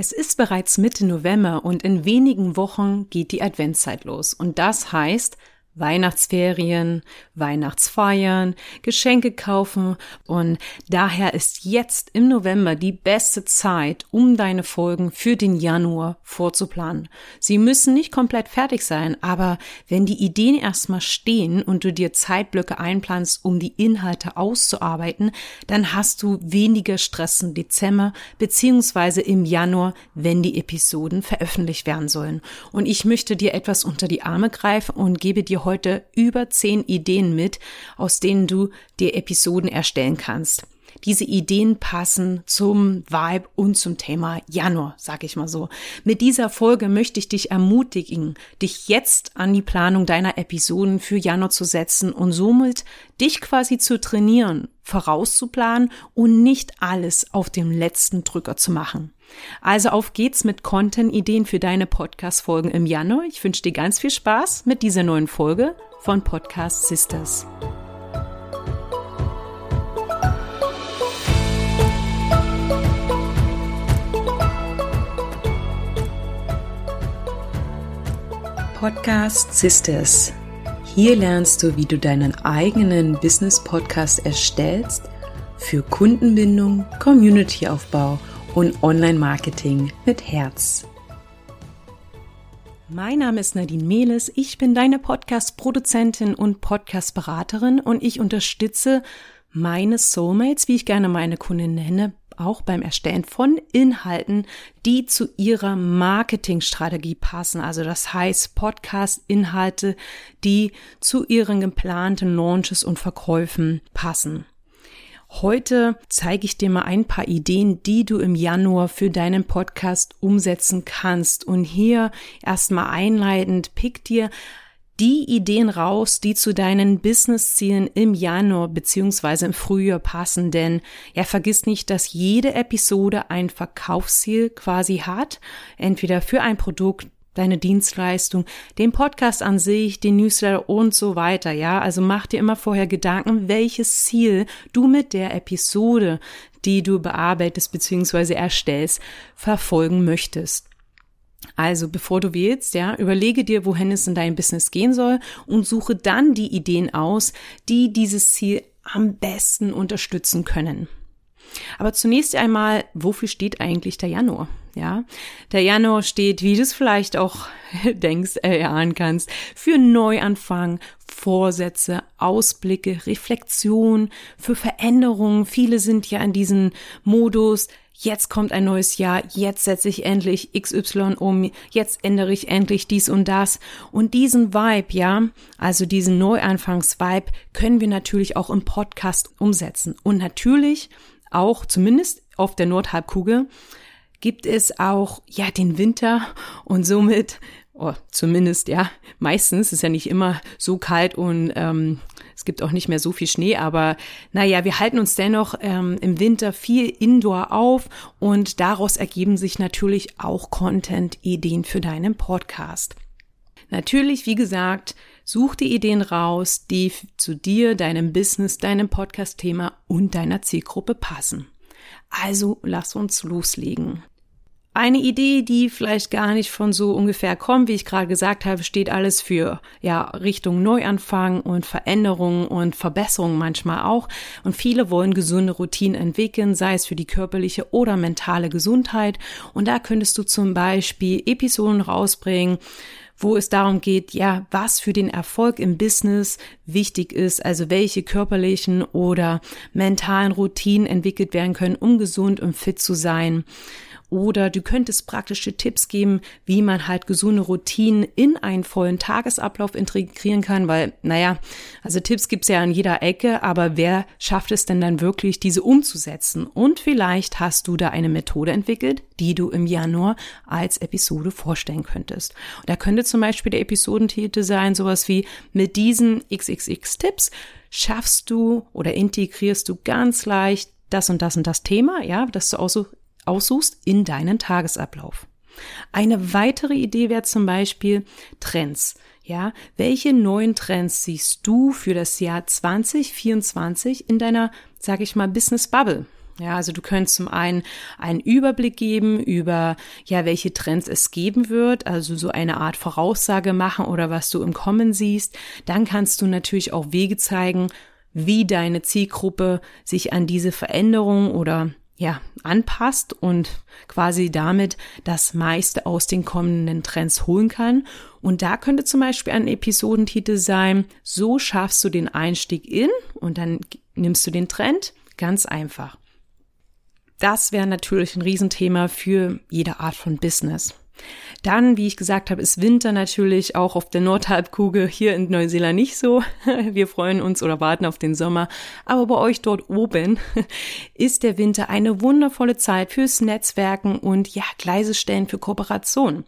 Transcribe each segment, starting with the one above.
Es ist bereits Mitte November und in wenigen Wochen geht die Adventszeit los. Und das heißt, Weihnachtsferien, Weihnachtsfeiern, Geschenke kaufen und daher ist jetzt im November die beste Zeit, um deine Folgen für den Januar vorzuplanen. Sie müssen nicht komplett fertig sein, aber wenn die Ideen erstmal stehen und du dir Zeitblöcke einplanst, um die Inhalte auszuarbeiten, dann hast du weniger Stress im Dezember beziehungsweise im Januar, wenn die Episoden veröffentlicht werden sollen. Und ich möchte dir etwas unter die Arme greifen und gebe dir heute über zehn Ideen mit, aus denen du dir Episoden erstellen kannst. Diese Ideen passen zum Vibe und zum Thema Januar, sag ich mal so. Mit dieser Folge möchte ich dich ermutigen, dich jetzt an die Planung deiner Episoden für Januar zu setzen und somit dich quasi zu trainieren, vorauszuplanen und nicht alles auf dem letzten Drücker zu machen. Also auf geht's mit Content-Ideen für deine Podcast-Folgen im Januar. Ich wünsche dir ganz viel Spaß mit dieser neuen Folge von Podcast Sisters. Podcast Sisters. Hier lernst du, wie du deinen eigenen Business-Podcast erstellst für Kundenbindung, Community-Aufbau und Online-Marketing mit Herz. Mein Name ist Nadine Mehles, ich bin deine Podcast-Produzentin und Podcast-Beraterin und ich unterstütze meine Soulmates, wie ich gerne meine Kunden nenne, auch beim Erstellen von Inhalten, die zu ihrer Marketingstrategie passen. Also das heißt Podcast-Inhalte, die zu ihren geplanten Launches und Verkäufen passen. Heute zeige ich dir mal ein paar Ideen, die du im Januar für deinen Podcast umsetzen kannst. Und hier erstmal einleitend, pick dir die Ideen raus, die zu deinen Business-Zielen im Januar beziehungsweise im Frühjahr passen, denn ja, vergiss nicht, dass jede Episode ein Verkaufsziel quasi hat, entweder für ein Produkt, deine Dienstleistung, den Podcast an sich, den Newsletter und so weiter. Ja, also mach dir immer vorher Gedanken, welches Ziel du mit der Episode, die du bearbeitest bzw. erstellst, verfolgen möchtest. Also, bevor du wählst, ja, überlege dir, wohin es in deinem Business gehen soll und suche dann die Ideen aus, die dieses Ziel am besten unterstützen können. Aber zunächst einmal, wofür steht eigentlich der Januar? Ja, der Januar steht, wie du es vielleicht auch denkst, erahnen kannst, für Neuanfang, Vorsätze, Ausblicke, Reflexion, für Veränderungen. Viele sind ja in diesem Modus, jetzt kommt ein neues Jahr, jetzt setze ich endlich XY um, jetzt ändere ich endlich dies und das. Und diesen Vibe, ja, also diesen Neuanfangs-Vibe, können wir natürlich auch im Podcast umsetzen. Und natürlich auch, zumindest auf der Nordhalbkugel, gibt es auch, ja, den Winter und somit, oh, zumindest, ja, meistens ist ja nicht immer so kalt und ähm, es gibt auch nicht mehr so viel Schnee, aber naja, wir halten uns dennoch ähm, im Winter viel Indoor auf und daraus ergeben sich natürlich auch Content-Ideen für deinen Podcast. Natürlich, wie gesagt, such die Ideen raus, die zu dir, deinem Business, deinem Podcast-Thema und deiner Zielgruppe passen. Also lass uns loslegen. Eine Idee, die vielleicht gar nicht von so ungefähr kommt, wie ich gerade gesagt habe, steht alles für ja Richtung Neuanfang und Veränderung und Verbesserung manchmal auch. Und viele wollen gesunde Routinen entwickeln, sei es für die körperliche oder mentale Gesundheit. Und da könntest du zum Beispiel Episoden rausbringen, wo es darum geht, ja, was für den Erfolg im Business wichtig ist, also welche körperlichen oder mentalen Routinen entwickelt werden können, um gesund und fit zu sein. Oder du könntest praktische Tipps geben, wie man halt gesunde Routinen in einen vollen Tagesablauf integrieren kann, weil, naja, also Tipps gibt's ja an jeder Ecke, aber wer schafft es denn dann wirklich, diese umzusetzen? Und vielleicht hast du da eine Methode entwickelt, die du im Januar als Episode vorstellen könntest. Und da könnte zum Beispiel der Episodentitel sein, sowas wie mit diesen XXX Tipps schaffst du oder integrierst du ganz leicht das und das und das Thema, ja, dass du auch so aussuchst in deinen Tagesablauf. Eine weitere Idee wäre zum Beispiel Trends. Ja, welche neuen Trends siehst du für das Jahr 2024 in deiner, sage ich mal, Business Bubble? Ja, also du könntest zum einen einen Überblick geben über, ja, welche Trends es geben wird, also so eine Art Voraussage machen oder was du im Kommen siehst. Dann kannst du natürlich auch Wege zeigen, wie deine Zielgruppe sich an diese Veränderung oder ja, anpasst und quasi damit das meiste aus den kommenden Trends holen kann. Und da könnte zum Beispiel ein Episodentitel sein, so schaffst du den Einstieg in und dann nimmst du den Trend. Ganz einfach. Das wäre natürlich ein Riesenthema für jede Art von Business. Dann, wie ich gesagt habe, ist Winter natürlich auch auf der Nordhalbkugel hier in Neuseeland nicht so. Wir freuen uns oder warten auf den Sommer. Aber bei euch dort oben ist der Winter eine wundervolle Zeit fürs Netzwerken und ja, Gleise für Kooperation.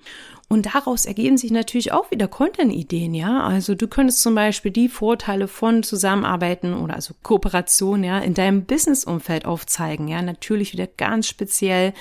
Und daraus ergeben sich natürlich auch wieder Content-Ideen, ja. Also du könntest zum Beispiel die Vorteile von Zusammenarbeiten oder also Kooperation, ja, in deinem Business-Umfeld aufzeigen, ja. Natürlich wieder ganz speziell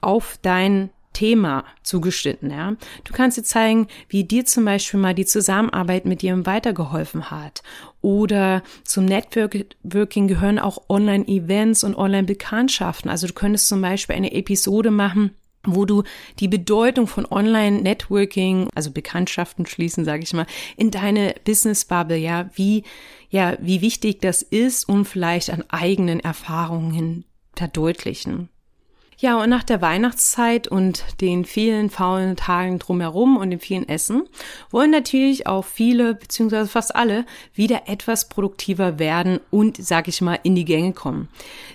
auf dein Thema zugeschnitten, ja. Du kannst dir zeigen, wie dir zum Beispiel mal die Zusammenarbeit mit jemandem weitergeholfen hat. Oder zum Networking gehören auch Online-Events und Online-Bekanntschaften. Also du könntest zum Beispiel eine Episode machen, wo du die Bedeutung von Online-Networking, also Bekanntschaften schließen, sage ich mal, in deine Business-Bubble, ja, wie, ja, wie wichtig das ist und vielleicht an eigenen Erfahrungen verdeutlichen. Ja, und nach der Weihnachtszeit und den vielen faulen Tagen drumherum und dem vielen Essen wollen natürlich auch viele beziehungsweise fast alle wieder etwas produktiver werden und, sag ich mal, in die Gänge kommen.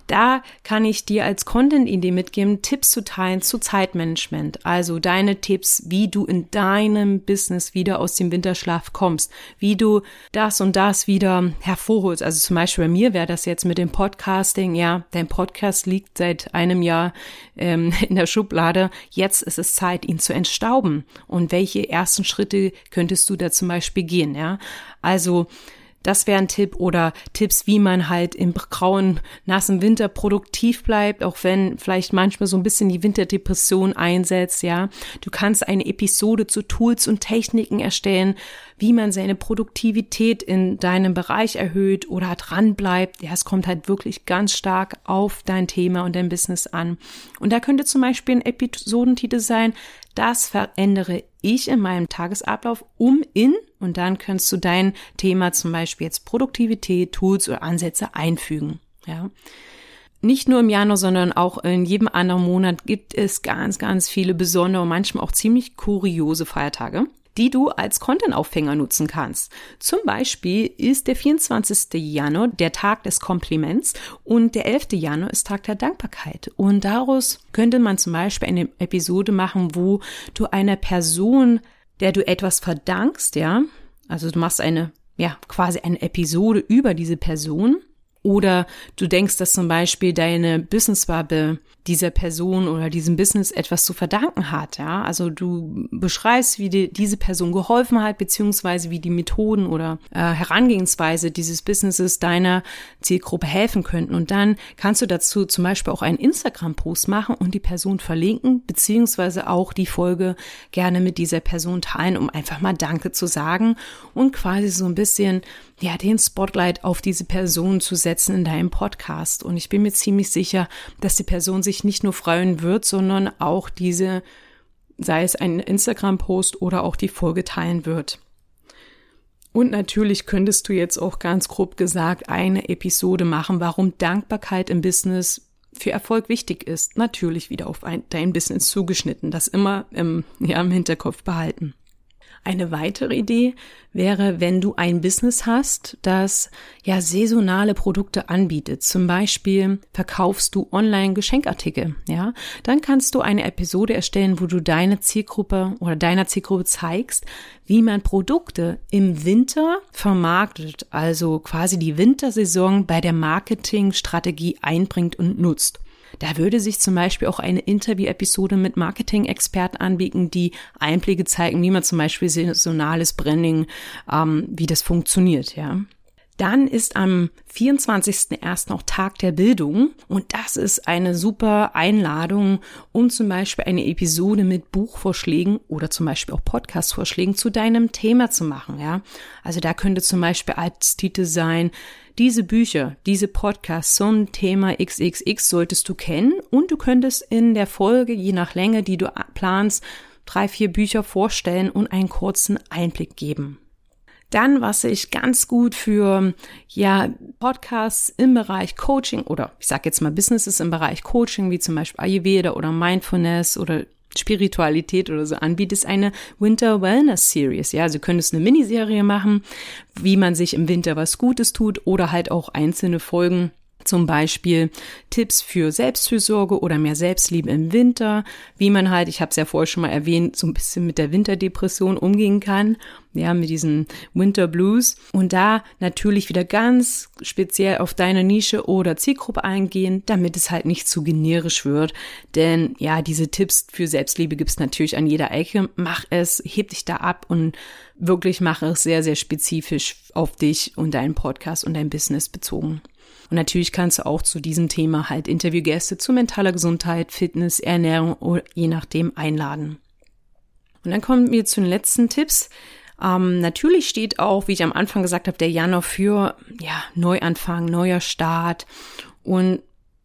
Da kann ich dir als Content-Idee mitgeben, Tipps zu teilen zu Zeitmanagement. Also deine Tipps, wie du in deinem Business wieder aus dem Winterschlaf kommst, wie du das und das wieder hervorholst. Also zum Beispiel bei mir wäre das jetzt mit dem Podcasting. Ja, dein Podcast liegt seit einem Jahr ähm, in der Schublade. Jetzt ist es Zeit, ihn zu entstauben. Und welche ersten Schritte könntest du da zum Beispiel gehen? Ja, also das wäre ein Tipp oder Tipps, wie man halt im grauen, nassen Winter produktiv bleibt, auch wenn vielleicht manchmal so ein bisschen die Winterdepression einsetzt, ja. Du kannst eine Episode zu Tools und Techniken erstellen, wie man seine Produktivität in deinem Bereich erhöht oder dran bleibt. Ja, es kommt halt wirklich ganz stark auf dein Thema und dein Business an. Und da könnte zum Beispiel ein Episodentitel sein, das verändere ich in meinem Tagesablauf um in und dann kannst du dein Thema zum Beispiel jetzt Produktivität, Tools oder Ansätze einfügen. Ja. Nicht nur im Januar, sondern auch in jedem anderen Monat gibt es ganz, ganz viele besondere, manchmal auch ziemlich kuriose Feiertage die du als Content-Aufhänger nutzen kannst. Zum Beispiel ist der 24. Januar der Tag des Kompliments und der 11. Januar ist Tag der Dankbarkeit. Und daraus könnte man zum Beispiel eine Episode machen, wo du einer Person, der du etwas verdankst, ja, also du machst eine, ja, quasi eine Episode über diese Person oder du denkst, dass zum Beispiel deine Business Bubble dieser Person oder diesem Business etwas zu verdanken hat. Ja, also du beschreibst, wie die, diese Person geholfen hat, beziehungsweise wie die Methoden oder äh, Herangehensweise dieses Businesses deiner Zielgruppe helfen könnten. Und dann kannst du dazu zum Beispiel auch einen Instagram-Post machen und die Person verlinken, beziehungsweise auch die Folge gerne mit dieser Person teilen, um einfach mal Danke zu sagen und quasi so ein bisschen ja, den Spotlight auf diese Person zu setzen in deinem Podcast. Und ich bin mir ziemlich sicher, dass die Person sich nicht nur freuen wird, sondern auch diese, sei es ein Instagram-Post oder auch die Folge teilen wird. Und natürlich könntest du jetzt auch ganz grob gesagt eine Episode machen, warum Dankbarkeit im Business für Erfolg wichtig ist. Natürlich wieder auf ein, dein Business zugeschnitten, das immer im, ja, im Hinterkopf behalten. Eine weitere Idee wäre, wenn du ein Business hast, das ja saisonale Produkte anbietet. Zum Beispiel verkaufst du online Geschenkartikel, ja. Dann kannst du eine Episode erstellen, wo du deine Zielgruppe oder deiner Zielgruppe zeigst, wie man Produkte im Winter vermarktet, also quasi die Wintersaison bei der Marketingstrategie einbringt und nutzt. Da würde sich zum Beispiel auch eine Interview-Episode mit Marketing-Experten anbieten, die Einblicke zeigen, wie man zum Beispiel saisonales Branding, ähm, wie das funktioniert, ja. Dann ist am 24.01. noch Tag der Bildung und das ist eine super Einladung, um zum Beispiel eine Episode mit Buchvorschlägen oder zum Beispiel auch Podcastvorschlägen zu deinem Thema zu machen, ja. Also da könnte zum Beispiel als Titel sein, diese Bücher, diese Podcasts zum Thema XXX solltest du kennen und du könntest in der Folge, je nach Länge, die du planst, drei, vier Bücher vorstellen und einen kurzen Einblick geben. Dann, was ich ganz gut für ja Podcasts im Bereich Coaching oder ich sage jetzt mal Businesses im Bereich Coaching, wie zum Beispiel Ayurveda oder Mindfulness oder Spiritualität oder so anbietet, ist eine Winter Wellness Series. Ja, also du könntest eine Miniserie machen, wie man sich im Winter was Gutes tut oder halt auch einzelne Folgen zum Beispiel Tipps für Selbstfürsorge oder mehr Selbstliebe im Winter, wie man halt, ich habe es ja vorher schon mal erwähnt, so ein bisschen mit der Winterdepression umgehen kann, ja, mit diesen Winter Blues. Und da natürlich wieder ganz speziell auf deine Nische oder Zielgruppe eingehen, damit es halt nicht zu generisch wird, denn ja, diese Tipps für Selbstliebe gibt's natürlich an jeder Ecke, mach es, heb dich da ab und wirklich mache es sehr, sehr spezifisch auf dich und deinen Podcast und dein Business bezogen. Und natürlich kannst du auch zu diesem Thema halt Interviewgäste zu mentaler Gesundheit, Fitness, Ernährung oder je nachdem einladen. Und dann kommen wir zu den letzten Tipps. Ähm, natürlich steht auch, wie ich am Anfang gesagt habe, der Januar für ja, Neuanfang, neuer Start. Und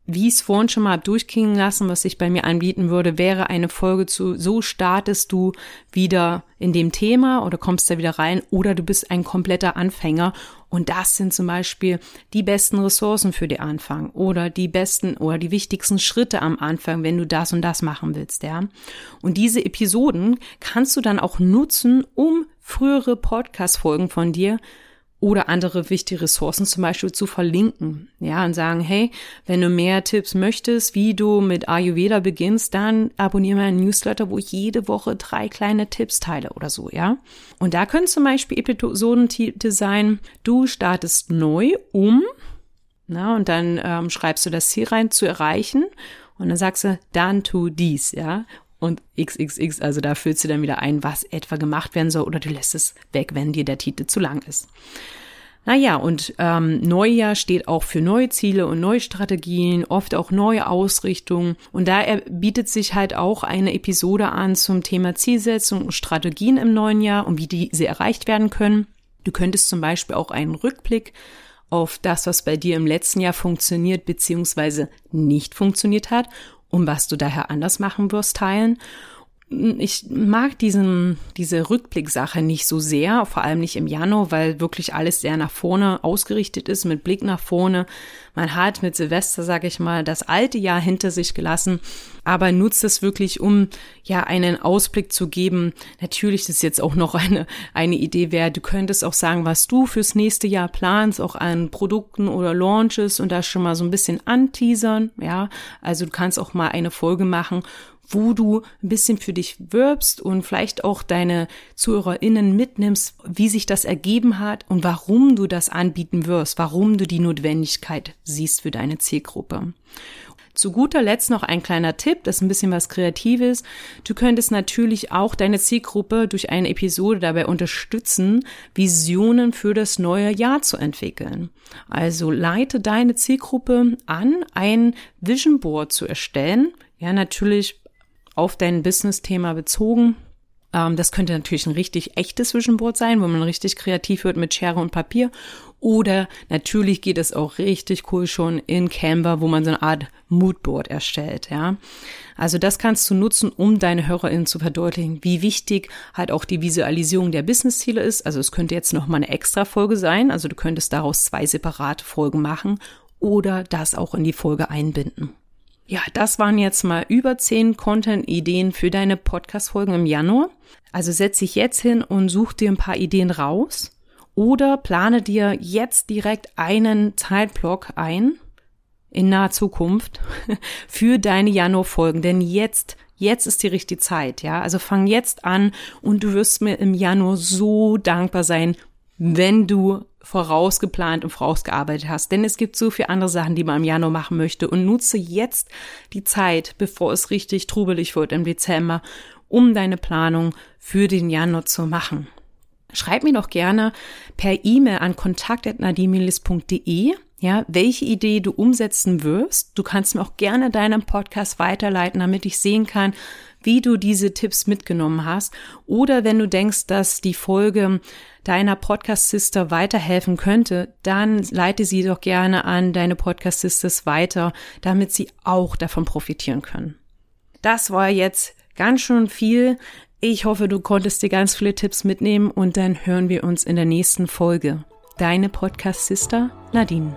wie ich es vorhin schon mal durchklingen lassen, was ich bei mir anbieten würde, wäre eine Folge zu, so startest du wieder in dem Thema oder kommst da wieder rein oder du bist ein kompletter Anfänger und das sind zum Beispiel die besten Ressourcen für den Anfang oder die besten oder die wichtigsten Schritte am Anfang, wenn du das und das machen willst, ja. Und diese Episoden kannst du dann auch nutzen, um frühere Podcast-Folgen von dir oder andere wichtige Ressourcen zum Beispiel zu verlinken. Ja, und sagen, hey, wenn du mehr Tipps möchtest, wie du mit Ayurveda beginnst, dann abonniere meinen Newsletter, wo ich jede Woche drei kleine Tipps teile oder so, ja. Und da können zum Beispiel Episodentitel sein, du startest neu um, na, und dann ähm, schreibst du das Ziel rein, zu erreichen. Und dann sagst du, dann tu dies, ja und XXX, also da füllst du dann wieder ein, was etwa gemacht werden soll oder du lässt es weg, wenn dir der Titel zu lang ist. Naja, und ähm, Neujahr steht auch für neue Ziele und neue Strategien, oft auch neue Ausrichtungen. Und da bietet sich halt auch eine Episode an zum Thema Zielsetzung und Strategien im neuen Jahr und wie diese erreicht werden können. Du könntest zum Beispiel auch einen Rückblick auf das, was bei dir im letzten Jahr funktioniert bzw. nicht funktioniert hat und was du daher anders machen wirst, teilen. Ich mag diesen, diese Rückblicksache nicht so sehr, vor allem nicht im Januar, weil wirklich alles sehr nach vorne ausgerichtet ist, mit Blick nach vorne. Man hat mit Silvester, sage ich mal, das alte Jahr hinter sich gelassen, aber nutzt es wirklich, um ja einen Ausblick zu geben. Natürlich ist jetzt auch noch eine, eine Idee wäre, du könntest auch sagen, was du fürs nächste Jahr planst, auch an Produkten oder Launches und das schon mal so ein bisschen anteasern, ja. Also du kannst auch mal eine Folge machen, wo du ein bisschen für dich wirbst und vielleicht auch deine ZuhörerInnen mitnimmst, wie sich das ergeben hat und warum du das anbieten wirst, warum du die Notwendigkeit siehst für deine Zielgruppe. Zu guter Letzt noch ein kleiner Tipp, das ist ein bisschen was Kreatives. Du könntest natürlich auch deine Zielgruppe durch eine Episode dabei unterstützen, Visionen für das neue Jahr zu entwickeln. Also leite deine Zielgruppe an, ein Vision Board zu erstellen. Ja, natürlich auf dein Business-Thema bezogen. Ähm, das könnte natürlich ein richtig echtes Zwischenboard sein, wo man richtig kreativ wird mit Schere und Papier. Oder natürlich geht es auch richtig cool schon in Canva, wo man so eine Art Moodboard erstellt, ja. Also das kannst du nutzen, um deine HörerInnen zu verdeutlichen, wie wichtig halt auch die Visualisierung der Businessziele ist. Also es könnte jetzt noch mal eine extra Folge sein. Also du könntest daraus zwei separate Folgen machen oder das auch in die Folge einbinden. Ja, das waren jetzt mal über zehn Content-Ideen für deine Podcast-Folgen im Januar. Also setz dich jetzt hin und such dir ein paar Ideen raus oder plane dir jetzt direkt einen Zeitblock ein in naher Zukunft für deine Januar-Folgen. Denn jetzt, jetzt ist die richtige Zeit, ja. Also fang jetzt an und du wirst mir im Januar so dankbar sein, wenn du vorausgeplant und vorausgearbeitet hast. Denn es gibt so viele andere Sachen, die man im Januar machen möchte. Und nutze jetzt die Zeit, bevor es richtig trubelig wird im Dezember, um deine Planung für den Januar zu machen. Schreib mir doch gerne per E-Mail an kontakt.nadimilis.de, ja, welche Idee du umsetzen wirst. Du kannst mir auch gerne deinen Podcast weiterleiten, damit ich sehen kann, wie du diese Tipps mitgenommen hast. Oder wenn du denkst, dass die Folge deiner Podcast-Sister weiterhelfen könnte, dann leite sie doch gerne an deine Podcast-Sisters weiter, damit sie auch davon profitieren können. Das war jetzt ganz schön viel. Ich hoffe, du konntest dir ganz viele Tipps mitnehmen und dann hören wir uns in der nächsten Folge. Deine Podcast-Sister Nadine.